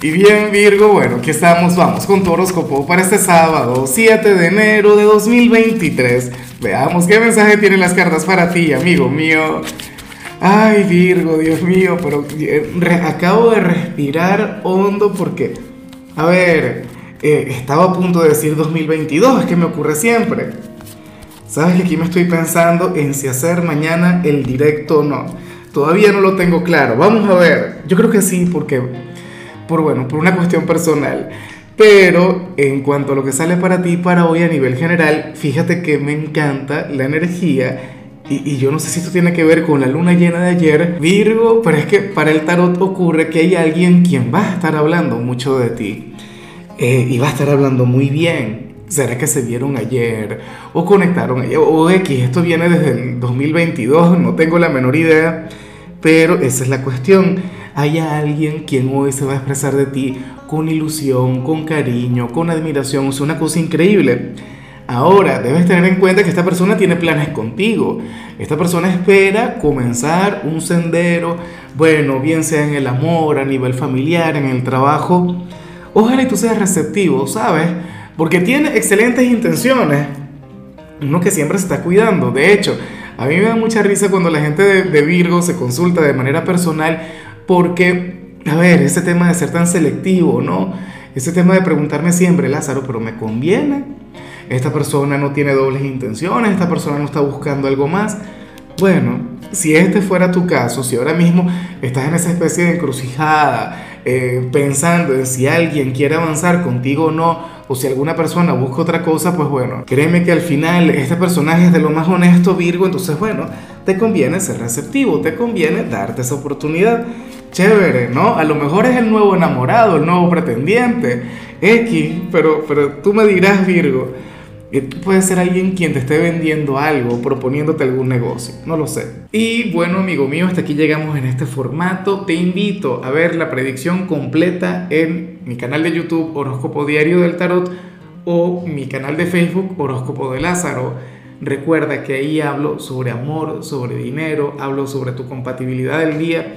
Y bien Virgo, bueno, aquí estamos, vamos con tu horóscopo para este sábado, 7 de enero de 2023. Veamos qué mensaje tienen las cartas para ti, amigo mío. Ay Virgo, Dios mío, pero eh, acabo de respirar hondo porque, a ver, eh, estaba a punto de decir 2022, es que me ocurre siempre. Sabes que aquí me estoy pensando en si hacer mañana el directo o no. Todavía no lo tengo claro. Vamos a ver. Yo creo que sí, porque por bueno, por una cuestión personal. Pero en cuanto a lo que sale para ti para hoy a nivel general, fíjate que me encanta la energía y, yo no sé si esto tiene que ver con la luna llena de ayer, Virgo, pero es que para el tarot ocurre que hay alguien quien va a estar hablando mucho de ti eh, y va a estar hablando muy bien. ¿Será que se vieron ayer o conectaron ayer o X? Esto viene desde el 2022, no tengo la menor idea, pero esa es la cuestión haya alguien quien hoy se va a expresar de ti con ilusión, con cariño, con admiración, es una cosa increíble. Ahora, debes tener en cuenta que esta persona tiene planes contigo. Esta persona espera comenzar un sendero, bueno, bien sea en el amor, a nivel familiar, en el trabajo. Ojalá y tú seas receptivo, ¿sabes? Porque tiene excelentes intenciones. Uno que siempre se está cuidando. De hecho, a mí me da mucha risa cuando la gente de, de Virgo se consulta de manera personal porque, a ver, ese tema de ser tan selectivo, ¿no? Ese tema de preguntarme siempre, Lázaro, pero ¿me conviene? Esta persona no tiene dobles intenciones, esta persona no está buscando algo más. Bueno, si este fuera tu caso, si ahora mismo estás en esa especie de encrucijada, eh, pensando en si alguien quiere avanzar contigo o no, o si alguna persona busca otra cosa, pues bueno, créeme que al final este personaje es de lo más honesto, Virgo, entonces bueno, te conviene ser receptivo, te conviene darte esa oportunidad chévere, ¿no? A lo mejor es el nuevo enamorado, el nuevo pretendiente, X, pero, pero tú me dirás, Virgo, que tú puedes ser alguien quien te esté vendiendo algo, proponiéndote algún negocio, no lo sé. Y bueno, amigo mío, hasta aquí llegamos en este formato. Te invito a ver la predicción completa en mi canal de YouTube Horóscopo Diario del Tarot o mi canal de Facebook Horóscopo de Lázaro. Recuerda que ahí hablo sobre amor, sobre dinero, hablo sobre tu compatibilidad del día